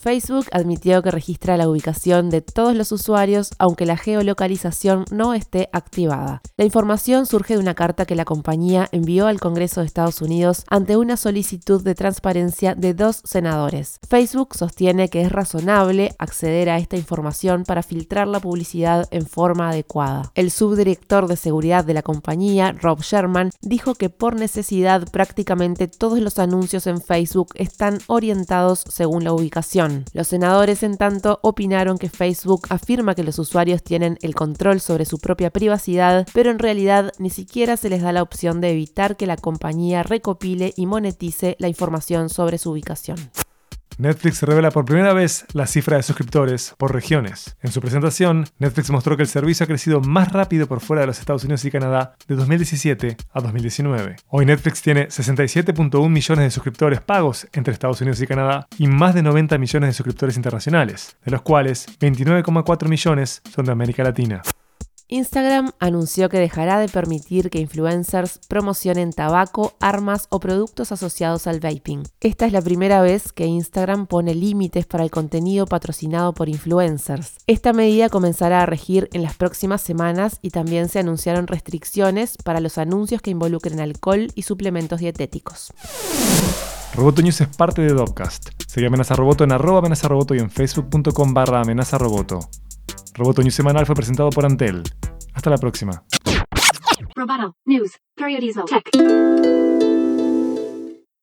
Facebook admitió que registra la ubicación de todos los usuarios aunque la geolocalización no esté activada. La información surge de una carta que la compañía envió al Congreso de Estados Unidos ante una solicitud de transparencia de dos senadores. Facebook sostiene que es razonable acceder a esta información para filtrar la publicidad en forma adecuada. El subdirector de seguridad de la compañía, Rob Sherman, dijo que por necesidad prácticamente todos los anuncios en Facebook están orientados según la ubicación los senadores, en tanto, opinaron que Facebook afirma que los usuarios tienen el control sobre su propia privacidad, pero en realidad ni siquiera se les da la opción de evitar que la compañía recopile y monetice la información sobre su ubicación. Netflix revela por primera vez la cifra de suscriptores por regiones. En su presentación, Netflix mostró que el servicio ha crecido más rápido por fuera de los Estados Unidos y Canadá de 2017 a 2019. Hoy Netflix tiene 67.1 millones de suscriptores pagos entre Estados Unidos y Canadá y más de 90 millones de suscriptores internacionales, de los cuales 29,4 millones son de América Latina. Instagram anunció que dejará de permitir que influencers promocionen tabaco, armas o productos asociados al vaping. Esta es la primera vez que Instagram pone límites para el contenido patrocinado por influencers. Esta medida comenzará a regir en las próximas semanas y también se anunciaron restricciones para los anuncios que involucren alcohol y suplementos dietéticos. Roboto News es parte de Dopcast. Amenaza Roboto en arroba y en facebook.com barra. Roboto News semanal fue presentado por Antel. Hasta la próxima. Roboto News.